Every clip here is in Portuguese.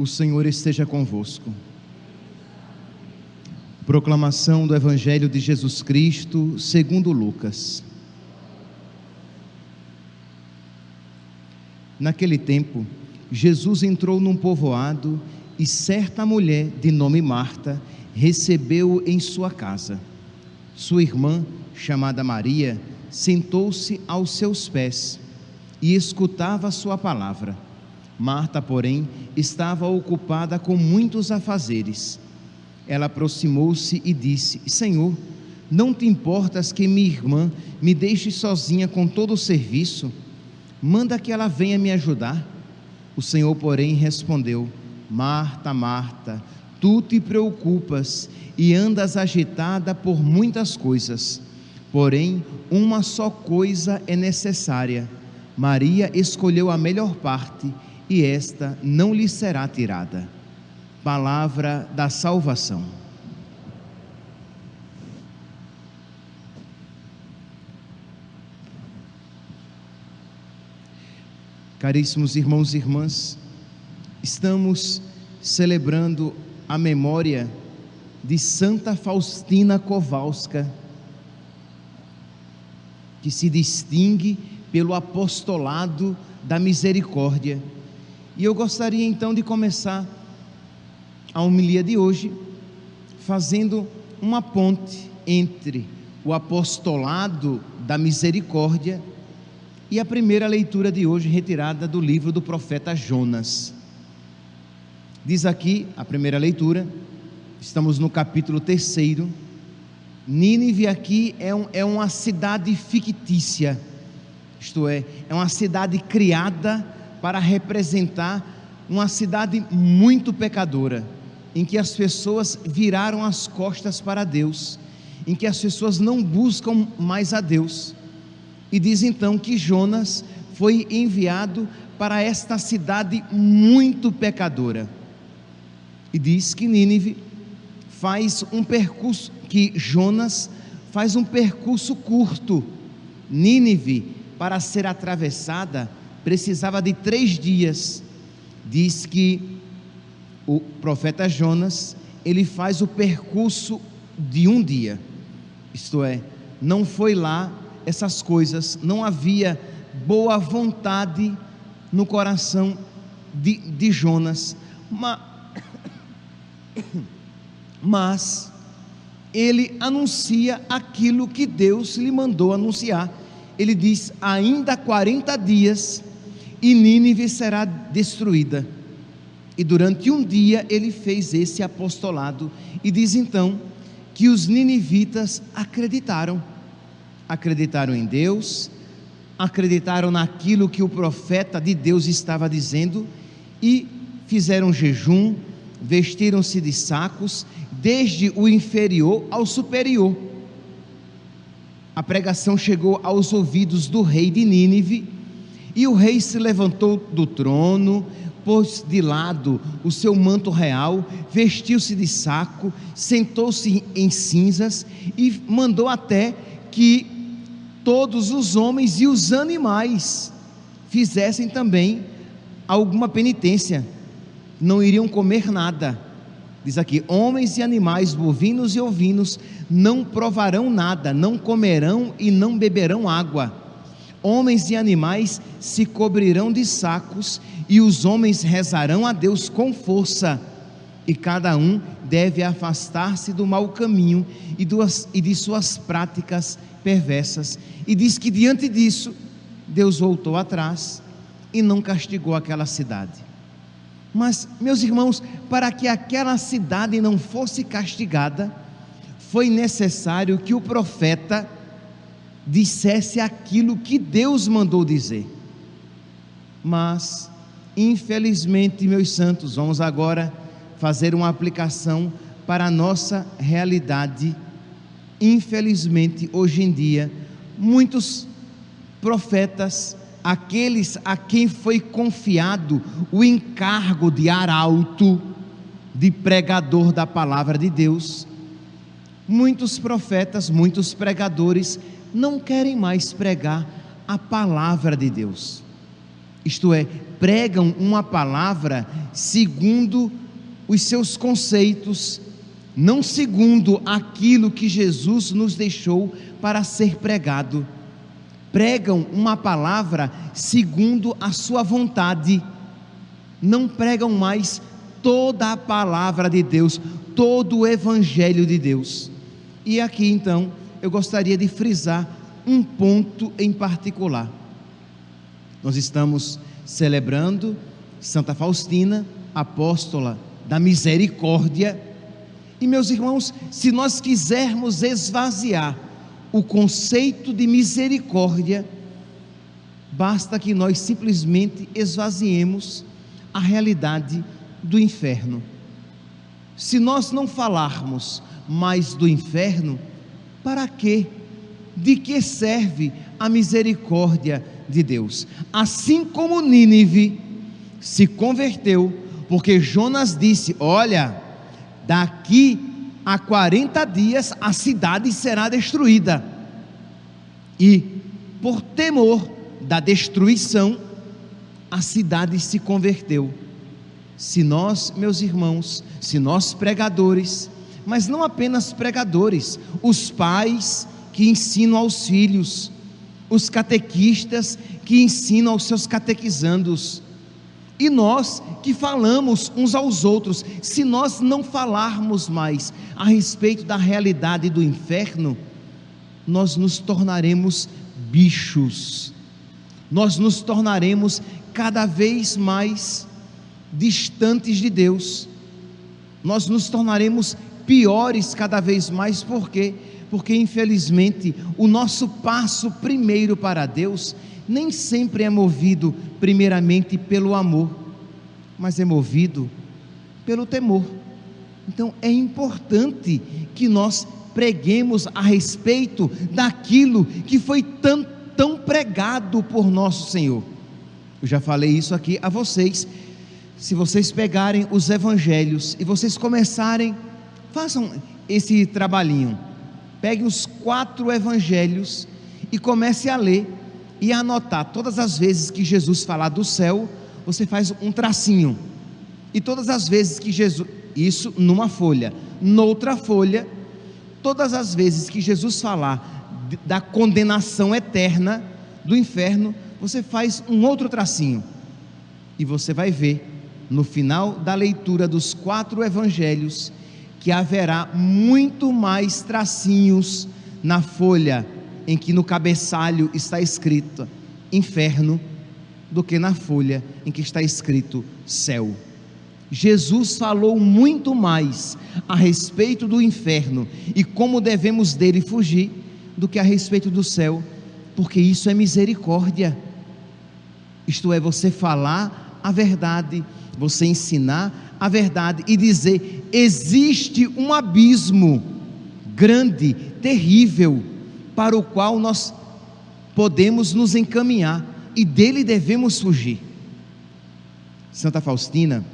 O Senhor esteja convosco. Proclamação do Evangelho de Jesus Cristo, segundo Lucas. Naquele tempo, Jesus entrou num povoado e certa mulher de nome Marta recebeu-o em sua casa. Sua irmã, chamada Maria, sentou-se aos seus pés e escutava sua palavra. Marta, porém, estava ocupada com muitos afazeres. Ela aproximou-se e disse: Senhor, não te importas que minha irmã me deixe sozinha com todo o serviço? Manda que ela venha me ajudar. O Senhor, porém, respondeu: Marta, Marta, tu te preocupas e andas agitada por muitas coisas. Porém, uma só coisa é necessária. Maria escolheu a melhor parte e esta não lhe será tirada. Palavra da salvação. Caríssimos irmãos e irmãs, estamos celebrando a memória de Santa Faustina Kowalska, que se distingue pelo apostolado da misericórdia e eu gostaria então de começar a homilia de hoje fazendo uma ponte entre o apostolado da misericórdia e a primeira leitura de hoje, retirada do livro do profeta Jonas. Diz aqui a primeira leitura, estamos no capítulo terceiro. Nínive aqui é, um, é uma cidade fictícia, isto é, é uma cidade criada para representar uma cidade muito pecadora, em que as pessoas viraram as costas para Deus, em que as pessoas não buscam mais a Deus. E diz então que Jonas foi enviado para esta cidade muito pecadora. E diz que Nínive faz um percurso, que Jonas faz um percurso curto. Nínive, para ser atravessada, precisava de três dias. Diz que o profeta Jonas ele faz o percurso de um dia, isto é, não foi lá essas coisas, não havia boa vontade no coração de, de Jonas, mas, mas ele anuncia aquilo que Deus lhe mandou anunciar. Ele diz: ainda 40 dias e Nínive será destruída. E durante um dia ele fez esse apostolado e diz então que os ninivitas acreditaram. Acreditaram em Deus, acreditaram naquilo que o profeta de Deus estava dizendo e fizeram jejum, vestiram-se de sacos, desde o inferior ao superior. A pregação chegou aos ouvidos do rei de Nínive e o rei se levantou do trono, pôs de lado o seu manto real, vestiu-se de saco, sentou-se em cinzas e mandou até que todos os homens e os animais fizessem também alguma penitência. Não iriam comer nada. Diz aqui: homens e animais, bovinos e ovinos, não provarão nada, não comerão e não beberão água Homens e animais se cobrirão de sacos, e os homens rezarão a Deus com força, e cada um deve afastar-se do mau caminho e, duas, e de suas práticas perversas. E diz que diante disso, Deus voltou atrás e não castigou aquela cidade. Mas, meus irmãos, para que aquela cidade não fosse castigada, foi necessário que o profeta dissesse aquilo que Deus mandou dizer. Mas, infelizmente, meus santos, vamos agora fazer uma aplicação para a nossa realidade. Infelizmente, hoje em dia, muitos profetas, aqueles a quem foi confiado o encargo de arauto, de pregador da palavra de Deus, muitos profetas, muitos pregadores não querem mais pregar a palavra de Deus. isto é, pregam uma palavra segundo os seus conceitos, não segundo aquilo que Jesus nos deixou para ser pregado. Pregam uma palavra segundo a sua vontade, não pregam mais toda a palavra de Deus, todo o evangelho de Deus. E aqui então eu gostaria de frisar um ponto em particular. Nós estamos celebrando Santa Faustina, apóstola da misericórdia. E meus irmãos, se nós quisermos esvaziar o conceito de misericórdia, basta que nós simplesmente esvaziemos a realidade do inferno. Se nós não falarmos mais do inferno, para quê? De que serve a misericórdia de Deus? Assim como Nínive se converteu, porque Jonas disse: Olha, daqui a 40 dias a cidade será destruída. E, por temor da destruição, a cidade se converteu. Se nós, meus irmãos, se nós pregadores, mas não apenas pregadores, os pais que ensinam aos filhos, os catequistas que ensinam aos seus catequizandos, e nós que falamos uns aos outros, se nós não falarmos mais a respeito da realidade do inferno, nós nos tornaremos bichos, nós nos tornaremos cada vez mais distantes de Deus, nós nos tornaremos piores cada vez mais, por quê? Porque infelizmente o nosso passo primeiro para Deus nem sempre é movido primeiramente pelo amor, mas é movido pelo temor. Então é importante que nós preguemos a respeito daquilo que foi tão, tão pregado por nosso Senhor. Eu já falei isso aqui a vocês. Se vocês pegarem os evangelhos e vocês começarem, façam esse trabalhinho. Peguem os quatro evangelhos e comece a ler e anotar todas as vezes que Jesus falar do céu, você faz um tracinho. E todas as vezes que Jesus, isso numa folha, noutra folha, todas as vezes que Jesus falar da condenação eterna do inferno, você faz um outro tracinho. E você vai ver no final da leitura dos quatro evangelhos que haverá muito mais tracinhos na folha em que no cabeçalho está escrito inferno do que na folha em que está escrito céu. Jesus falou muito mais a respeito do inferno e como devemos dele fugir do que a respeito do céu, porque isso é misericórdia. Isto é, você falar a verdade, você ensinar a verdade e dizer: existe um abismo grande, terrível, para o qual nós podemos nos encaminhar e dele devemos fugir. Santa Faustina,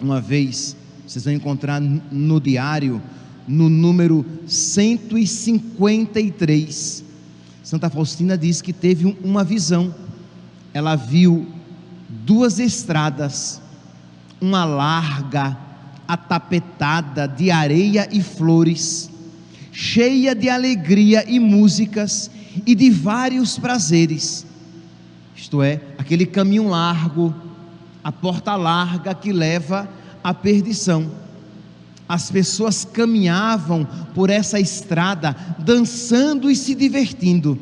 uma vez, vocês vão encontrar no diário, no número 153. Santa Faustina diz que teve uma visão. Ela viu duas estradas, uma larga, atapetada de areia e flores, cheia de alegria e músicas e de vários prazeres. Isto é, aquele caminho largo, a porta larga que leva à perdição. As pessoas caminhavam por essa estrada, dançando e se divertindo.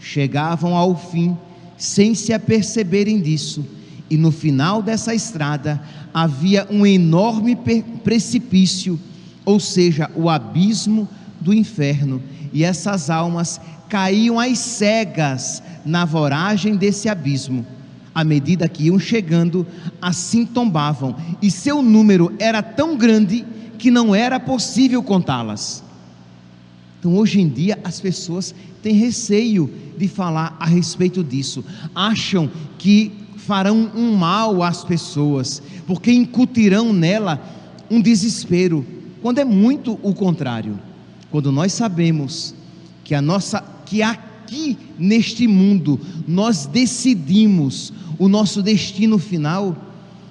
Chegavam ao fim, sem se aperceberem disso, e no final dessa estrada havia um enorme precipício, ou seja, o abismo do inferno, e essas almas caíam às cegas na voragem desse abismo. À medida que iam chegando, assim tombavam, e seu número era tão grande que não era possível contá-las. Então, hoje em dia, as pessoas têm receio de falar a respeito disso, acham que farão um mal às pessoas, porque incutirão nela um desespero, quando é muito o contrário. Quando nós sabemos que a nossa que aqui neste mundo nós decidimos o nosso destino final,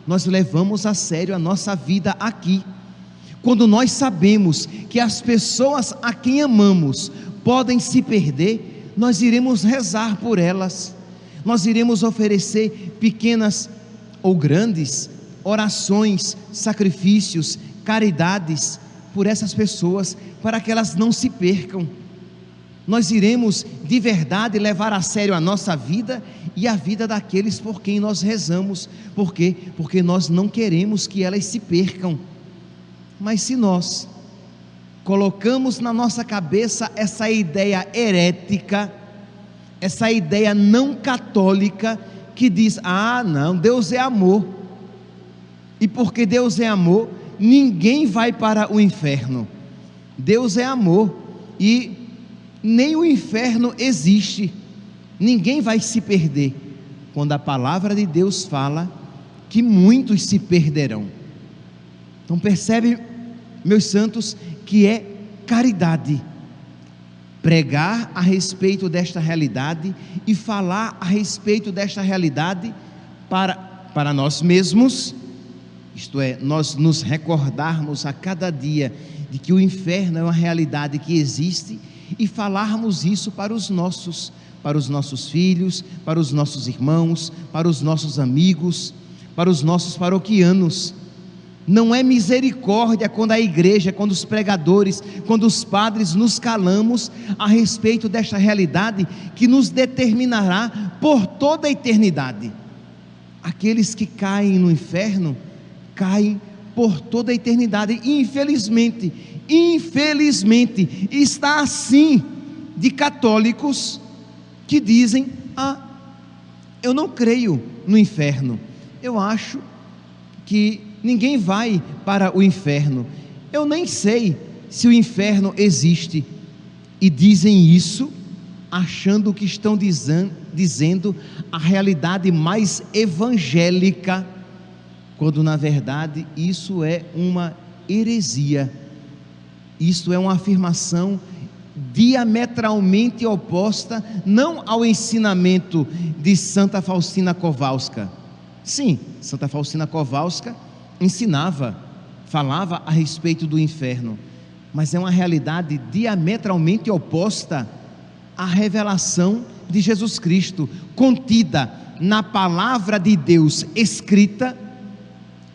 nós levamos a sério a nossa vida aqui. Quando nós sabemos que as pessoas a quem amamos podem se perder, nós iremos rezar por elas, nós iremos oferecer pequenas ou grandes orações, sacrifícios, caridades por essas pessoas, para que elas não se percam. Nós iremos de verdade levar a sério a nossa vida e a vida daqueles por quem nós rezamos. Por quê? Porque nós não queremos que elas se percam. Mas se nós colocamos na nossa cabeça essa ideia herética, essa ideia não católica, que diz: ah, não, Deus é amor. E porque Deus é amor, ninguém vai para o inferno. Deus é amor e nem o inferno existe. Ninguém vai se perder. Quando a palavra de Deus fala que muitos se perderão. Então percebe, meus santos, que é caridade pregar a respeito desta realidade e falar a respeito desta realidade para, para nós mesmos, isto é, nós nos recordarmos a cada dia de que o inferno é uma realidade que existe e falarmos isso para os nossos, para os nossos filhos, para os nossos irmãos, para os nossos amigos, para os nossos paroquianos não é misericórdia quando a igreja, quando os pregadores, quando os padres nos calamos a respeito desta realidade que nos determinará por toda a eternidade. Aqueles que caem no inferno caem por toda a eternidade. Infelizmente, infelizmente, está assim de católicos que dizem: "Ah, eu não creio no inferno. Eu acho que ninguém vai para o inferno. Eu nem sei se o inferno existe. E dizem isso achando que estão dizendo a realidade mais evangélica, quando na verdade isso é uma heresia. Isso é uma afirmação diametralmente oposta não ao ensinamento de Santa Faustina Kowalska. Sim, Santa Faustina Kowalska ensinava, falava a respeito do inferno, mas é uma realidade diametralmente oposta à revelação de Jesus Cristo, contida na palavra de Deus escrita,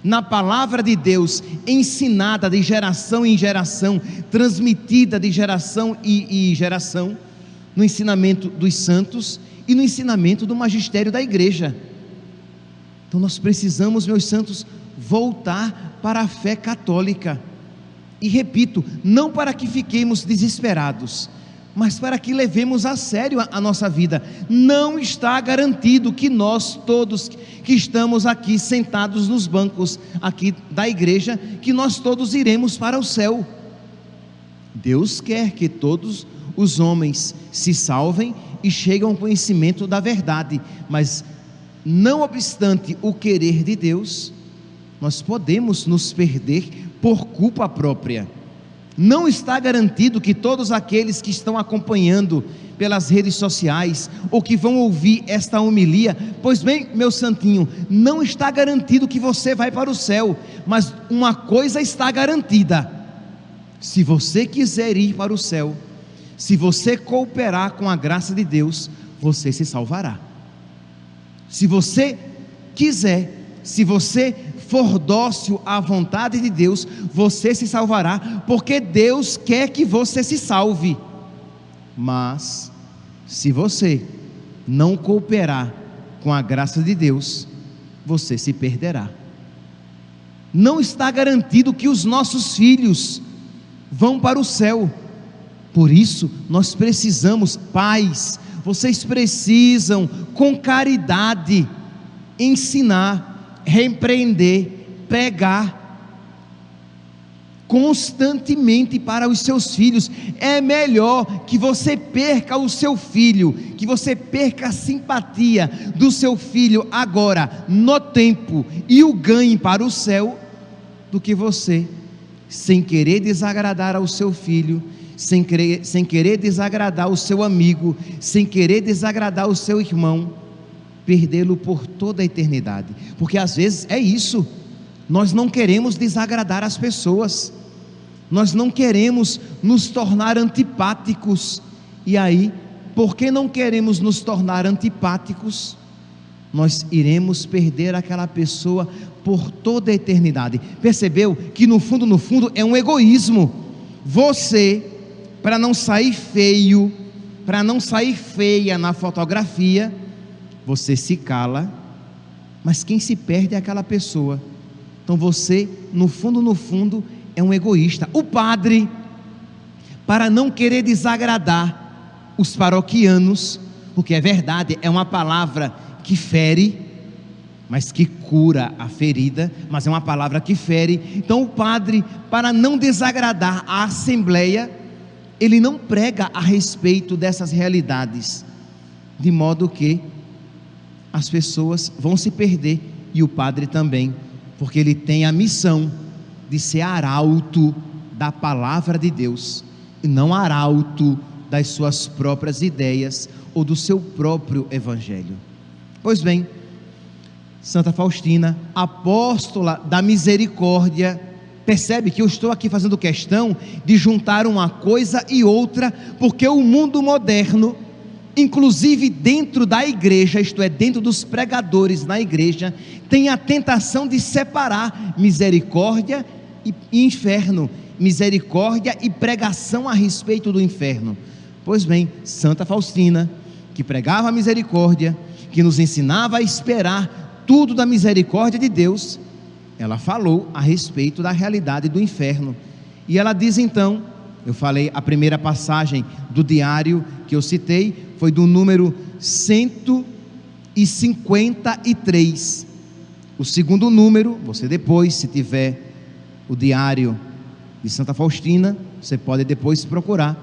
na palavra de Deus ensinada de geração em geração, transmitida de geração e, e geração, no ensinamento dos santos e no ensinamento do magistério da igreja. Então nós precisamos, meus santos, voltar para a fé católica. E repito, não para que fiquemos desesperados, mas para que levemos a sério a, a, nossa vida. Não está garantido que nós todos que estamos aqui sentados nos bancos aqui da igreja, que nós todos iremos para o céu. Deus quer que todos os homens se salvem e cheguem ao conhecimento da verdade, mas não obstante o querer de Deus, nós podemos nos perder por culpa própria. Não está garantido que todos aqueles que estão acompanhando pelas redes sociais ou que vão ouvir esta homilia, pois bem, meu santinho, não está garantido que você vai para o céu, mas uma coisa está garantida: se você quiser ir para o céu, se você cooperar com a graça de Deus, você se salvará. Se você quiser, se você for dócil à vontade de Deus, você se salvará, porque Deus quer que você se salve. Mas, se você não cooperar com a graça de Deus, você se perderá. Não está garantido que os nossos filhos vão para o céu. Por isso, nós precisamos, pais, vocês precisam, com caridade, ensinar repreender, pregar constantemente para os seus filhos. É melhor que você perca o seu filho, que você perca a simpatia do seu filho agora, no tempo, e o ganhe para o céu, do que você, sem querer desagradar ao seu filho, sem querer, sem querer desagradar o seu amigo, sem querer desagradar o seu irmão, perdê-lo por toda a eternidade. Porque às vezes é isso, nós não queremos desagradar as pessoas, nós não queremos nos tornar antipáticos, e aí, porque não queremos nos tornar antipáticos, nós iremos perder aquela pessoa por toda a eternidade. Percebeu que no fundo, no fundo, é um egoísmo. Você, para não sair feio, para não sair feia na fotografia, você se cala, mas quem se perde é aquela pessoa. Então você, no fundo, no fundo, é um egoísta. O padre, para não querer desagradar os paroquianos, porque é verdade, é uma palavra que fere, mas que cura a ferida, mas é uma palavra que fere. Então o padre, para não desagradar a assembleia, ele não prega a respeito dessas realidades, de modo que as pessoas vão se perder e o padre também, porque ele tem a missão de ser arauto da palavra de Deus e não arauto das suas próprias ideias ou do seu próprio evangelho. Pois bem, Santa Faustina, apóstola da misericórdia, percebe que eu estou aqui fazendo questão de juntar uma coisa e outra, porque o mundo moderno, inclusive dentro da igreja, isto é, dentro dos pregadores na igreja, tem a tentação de separar misericórdia e inferno, misericórdia e pregação a respeito do inferno. Pois bem, Santa Faustina, que pregava a misericórdia, que nos ensinava a esperar tudo da misericórdia de Deus, ela falou a respeito da realidade do inferno. E ela diz então, eu falei a primeira passagem do diário que eu citei, foi do número 153. O segundo número, você depois, se tiver o diário de Santa Faustina, você pode depois procurar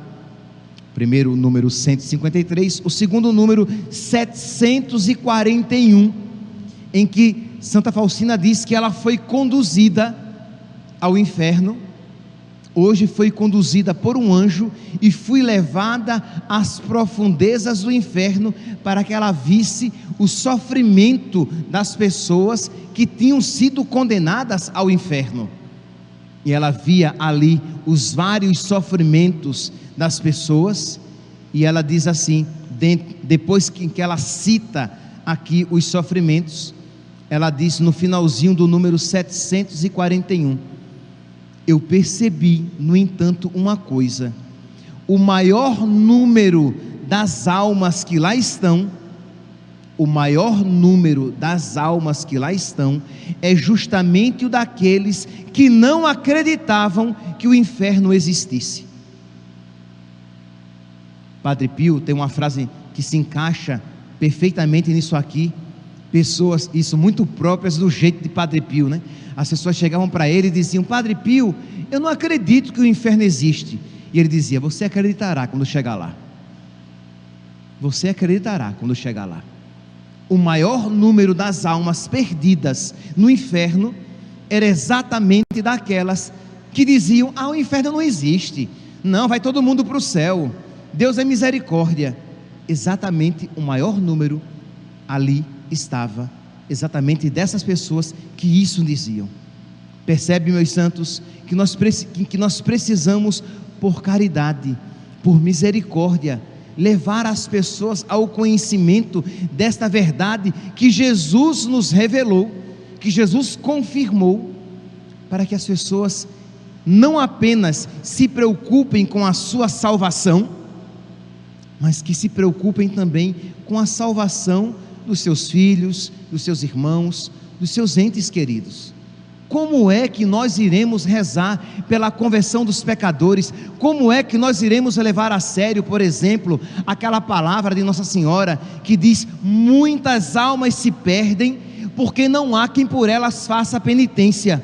primeiro número 153, o segundo número 741, em que Santa Faustina diz que ela foi conduzida ao inferno, hoje foi conduzida por um anjo e foi levada às profundezas do inferno para que ela visse o sofrimento das pessoas que tinham sido condenadas ao inferno. E ela via ali os vários sofrimentos das pessoas, e ela diz assim, depois que ela cita aqui os sofrimentos, ela diz no finalzinho do número 741: Eu percebi, no entanto, uma coisa: o maior número das almas que lá estão, o maior número das almas que lá estão, é justamente o daqueles que não acreditavam que o inferno existisse. Padre Pio tem uma frase que se encaixa perfeitamente nisso aqui. Pessoas, isso muito próprias do jeito de Padre Pio, né? As pessoas chegavam para ele e diziam: Padre Pio, eu não acredito que o inferno existe. E ele dizia: Você acreditará quando chegar lá. Você acreditará quando chegar lá. O maior número das almas perdidas no inferno era exatamente daquelas que diziam: Ah, o inferno não existe. Não, vai todo mundo para o céu. Deus é misericórdia. Exatamente o maior número ali estava, exatamente dessas pessoas que isso diziam. Percebe, meus santos, que nós, que nós precisamos, por caridade, por misericórdia, levar as pessoas ao conhecimento desta verdade que Jesus nos revelou, que Jesus confirmou, para que as pessoas não apenas se preocupem com a sua salvação, mas que se preocupem também com a salvação dos seus filhos, dos seus irmãos, dos seus entes queridos. Como é que nós iremos rezar pela conversão dos pecadores? Como é que nós iremos levar a sério, por exemplo, aquela palavra de Nossa Senhora que diz: muitas almas se perdem porque não há quem por elas faça penitência?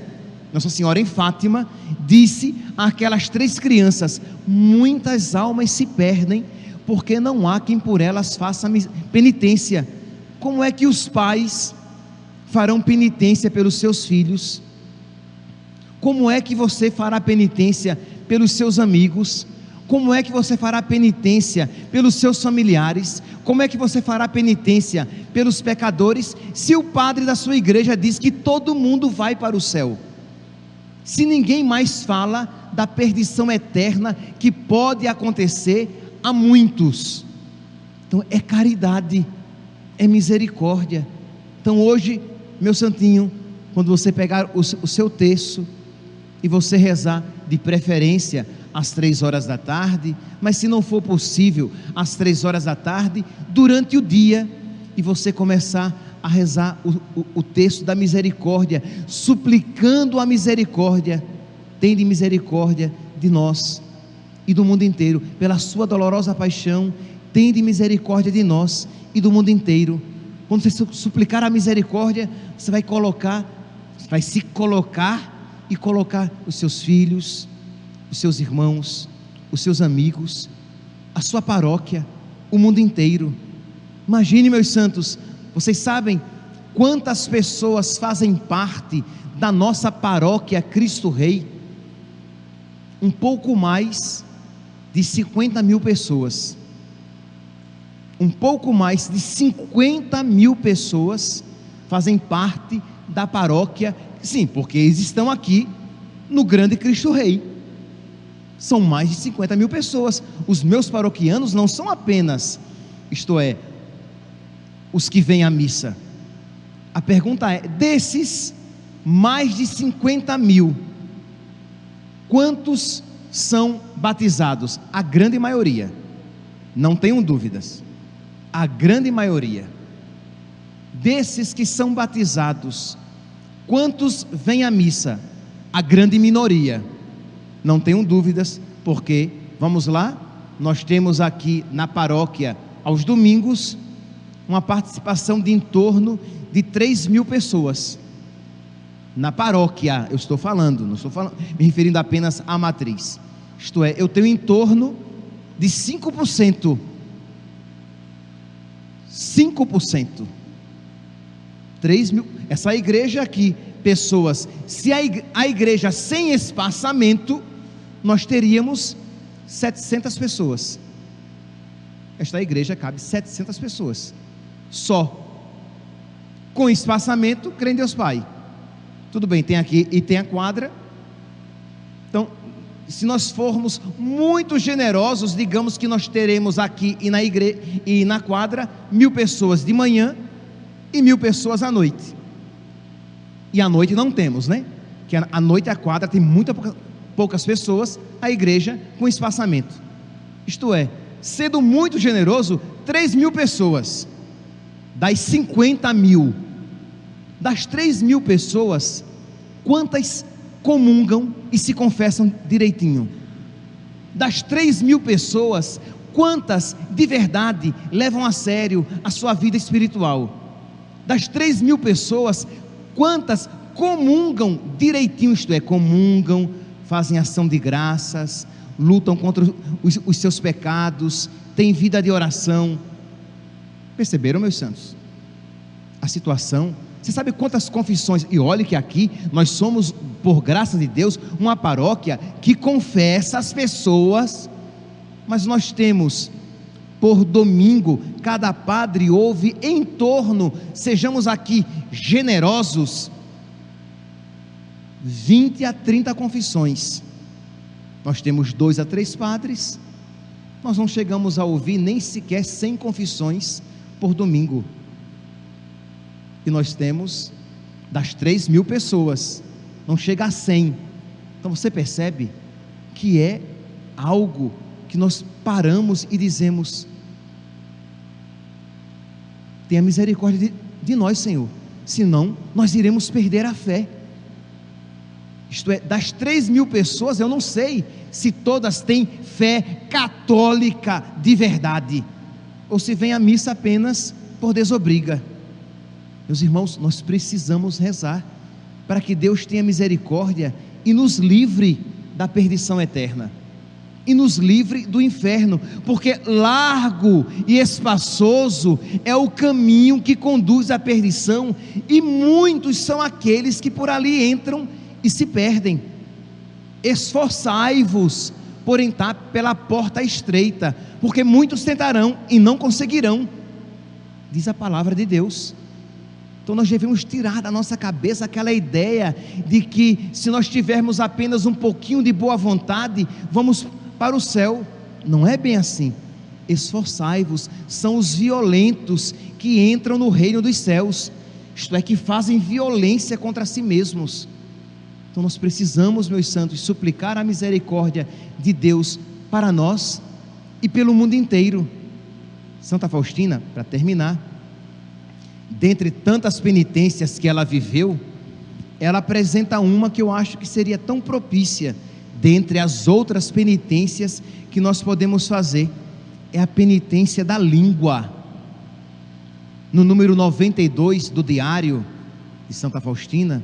Nossa Senhora em Fátima disse àquelas três crianças: muitas almas se perdem porque não há quem por elas faça penitência. Como é que os pais farão penitência pelos seus filhos? Como é que você fará penitência pelos seus amigos? Como é que você fará penitência pelos seus familiares? Como é que você fará penitência pelos pecadores? Se o padre da sua igreja diz que todo mundo vai para o céu, se ninguém mais fala da perdição eterna que pode acontecer a muitos, então é caridade, é misericórdia. Então hoje, meu santinho, quando você pegar o seu texto e você rezar, de preferência às três horas da tarde, mas se não for possível, às três horas da tarde, durante o dia, e você começar a rezar o, o, o texto da misericórdia, suplicando a misericórdia, tem de misericórdia de nós e do mundo inteiro, pela sua dolorosa paixão, tem de misericórdia de nós e do mundo inteiro. Quando você suplicar a misericórdia, você vai colocar, vai se colocar e colocar os seus filhos, os seus irmãos, os seus amigos, a sua paróquia, o mundo inteiro. Imagine, meus santos, vocês sabem quantas pessoas fazem parte da nossa paróquia Cristo Rei? Um pouco mais de 50 mil pessoas. Um pouco mais de 50 mil pessoas fazem parte da paróquia Sim, porque eles estão aqui no grande Cristo Rei. São mais de 50 mil pessoas. Os meus paroquianos não são apenas, isto é, os que vêm à missa. A pergunta é: desses mais de 50 mil, quantos são batizados? A grande maioria, não tenham dúvidas. A grande maioria desses que são batizados, Quantos vêm à missa? A grande minoria. Não tenho dúvidas, porque, vamos lá, nós temos aqui na paróquia, aos domingos, uma participação de em torno de 3 mil pessoas. Na paróquia, eu estou falando, não estou falando, me referindo apenas à matriz. Isto é, eu tenho em torno de 5%. 5%. 3 mil. Essa igreja aqui, pessoas. Se a igreja sem espaçamento, nós teríamos 700 pessoas. Esta igreja cabe 700 pessoas. Só. Com espaçamento, crê em Deus Pai. Tudo bem, tem aqui e tem a quadra. Se nós formos muito generosos, digamos que nós teremos aqui e na igreja e na quadra mil pessoas de manhã e mil pessoas à noite. E à noite não temos, né? Que à noite a quadra tem muitas poucas pessoas, a igreja com espaçamento. Isto é, sendo muito generoso, 3 mil pessoas, das 50 mil, das 3 mil pessoas, quantas comungam e se confessam direitinho? Das 3 mil pessoas, quantas de verdade levam a sério a sua vida espiritual? Das 3 mil pessoas, quantas comungam direitinho, isto é, comungam, fazem ação de graças, lutam contra os, os seus pecados, têm vida de oração. Perceberam, meus santos? A situação. Você sabe quantas confissões, e olhe que aqui nós somos, por graça de Deus, uma paróquia que confessa as pessoas, mas nós temos por domingo, cada padre ouve em torno, sejamos aqui generosos, 20 a 30 confissões. Nós temos dois a três padres, nós não chegamos a ouvir nem sequer 100 confissões por domingo. E nós temos das 3 mil pessoas, não chega a 100. Então você percebe que é algo que nós paramos e dizemos: tenha misericórdia de, de nós, Senhor, senão nós iremos perder a fé. Isto é, das três mil pessoas, eu não sei se todas têm fé católica de verdade, ou se vem à missa apenas por desobriga. Meus irmãos, nós precisamos rezar para que Deus tenha misericórdia e nos livre da perdição eterna e nos livre do inferno, porque largo e espaçoso é o caminho que conduz à perdição, e muitos são aqueles que por ali entram e se perdem. Esforçai-vos por entrar pela porta estreita, porque muitos tentarão e não conseguirão, diz a palavra de Deus. Então nós devemos tirar da nossa cabeça aquela ideia de que se nós tivermos apenas um pouquinho de boa vontade, vamos para o céu. Não é bem assim. Esforçai-vos, são os violentos que entram no reino dos céus, isto é, que fazem violência contra si mesmos. Então nós precisamos, meus santos, suplicar a misericórdia de Deus para nós e pelo mundo inteiro. Santa Faustina, para terminar, dentre tantas penitências que ela viveu, ela apresenta uma que eu acho que seria tão propícia, dentre as outras penitências que nós podemos fazer, é a penitência da língua. No número 92 do diário de Santa Faustina,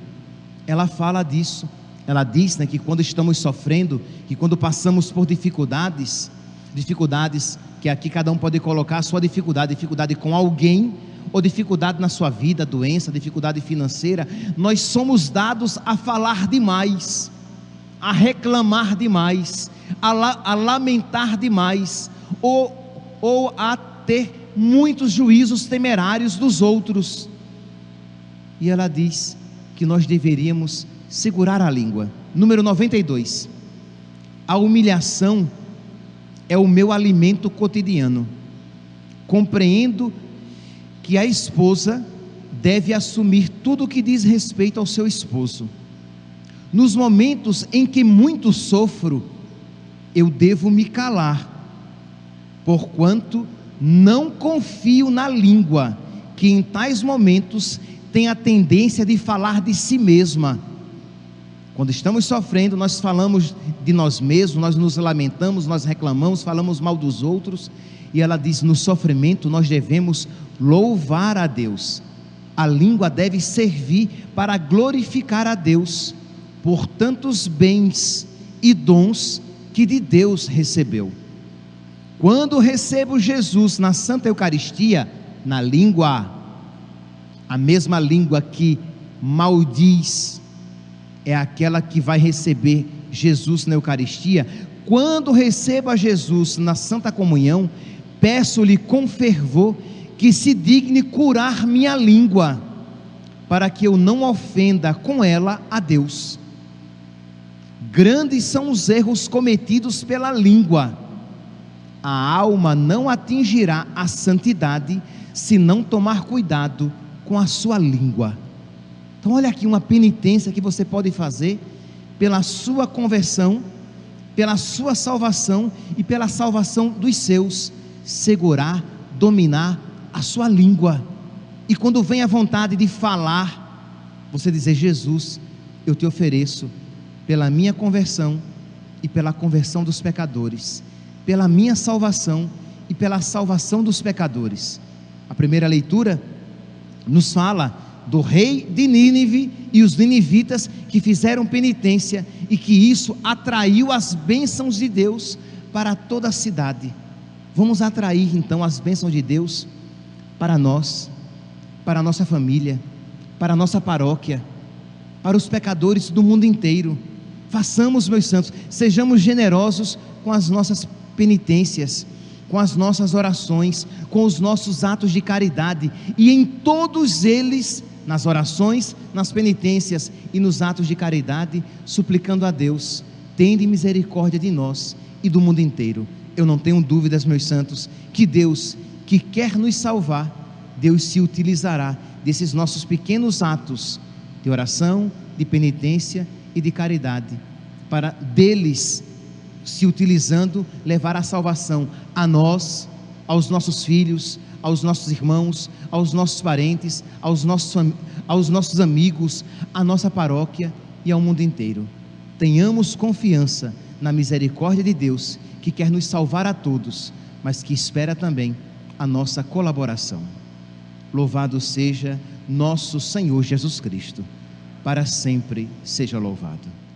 ela fala disso. Ela diz né, que quando estamos sofrendo, que quando passamos por dificuldades, dificuldades que aqui cada um pode colocar a sua dificuldade, dificuldade com alguém, ou dificuldade na sua vida, doença, dificuldade financeira, nós somos dados a falar demais, a reclamar demais, a, la, a lamentar demais, ou, ou a ter muitos juízos temerários dos outros. E ela diz: que nós deveríamos segurar a língua. Número 92. A humilhação é o meu alimento cotidiano. Compreendo que a esposa deve assumir tudo o que diz respeito ao seu esposo. Nos momentos em que muito sofro, eu devo me calar, porquanto não confio na língua, que em tais momentos tem a tendência de falar de si mesma. Quando estamos sofrendo, nós falamos de nós mesmos, nós nos lamentamos, nós reclamamos, falamos mal dos outros. E ela diz: no sofrimento nós devemos louvar a Deus. A língua deve servir para glorificar a Deus por tantos bens e dons que de Deus recebeu. Quando recebo Jesus na Santa Eucaristia, na língua a mesma língua que maldiz é aquela que vai receber Jesus na Eucaristia. Quando recebo a Jesus na Santa Comunhão, peço-lhe com fervor que se digne curar minha língua, para que eu não ofenda com ela a Deus. Grandes são os erros cometidos pela língua. A alma não atingirá a santidade se não tomar cuidado com a sua língua. Então, olha aqui uma penitência que você pode fazer pela sua conversão, pela sua salvação e pela salvação dos seus. Segurar, dominar a sua língua. E quando vem a vontade de falar, você dizer: Jesus, eu te ofereço pela minha conversão e pela conversão dos pecadores, pela minha salvação e pela salvação dos pecadores. A primeira leitura nos fala do rei de Nínive e os ninivitas que fizeram penitência e que isso atraiu as bênçãos de Deus para toda a cidade. Vamos atrair então as bênçãos de Deus para nós, para a nossa família, para a nossa paróquia, para os pecadores do mundo inteiro. Façamos, meus santos, sejamos generosos com as nossas penitências com as nossas orações, com os nossos atos de caridade, e em todos eles, nas orações, nas penitências e nos atos de caridade, suplicando a Deus: tende misericórdia de nós e do mundo inteiro. Eu não tenho dúvidas, meus santos, que Deus, que quer nos salvar, Deus se utilizará desses nossos pequenos atos de oração, de penitência e de caridade, para deles se utilizando, levar a salvação a nós, aos nossos filhos, aos nossos irmãos, aos nossos parentes, aos nossos, aos nossos amigos, à nossa paróquia e ao mundo inteiro. Tenhamos confiança na misericórdia de Deus, que quer nos salvar a todos, mas que espera também a nossa colaboração. Louvado seja nosso Senhor Jesus Cristo, para sempre seja louvado.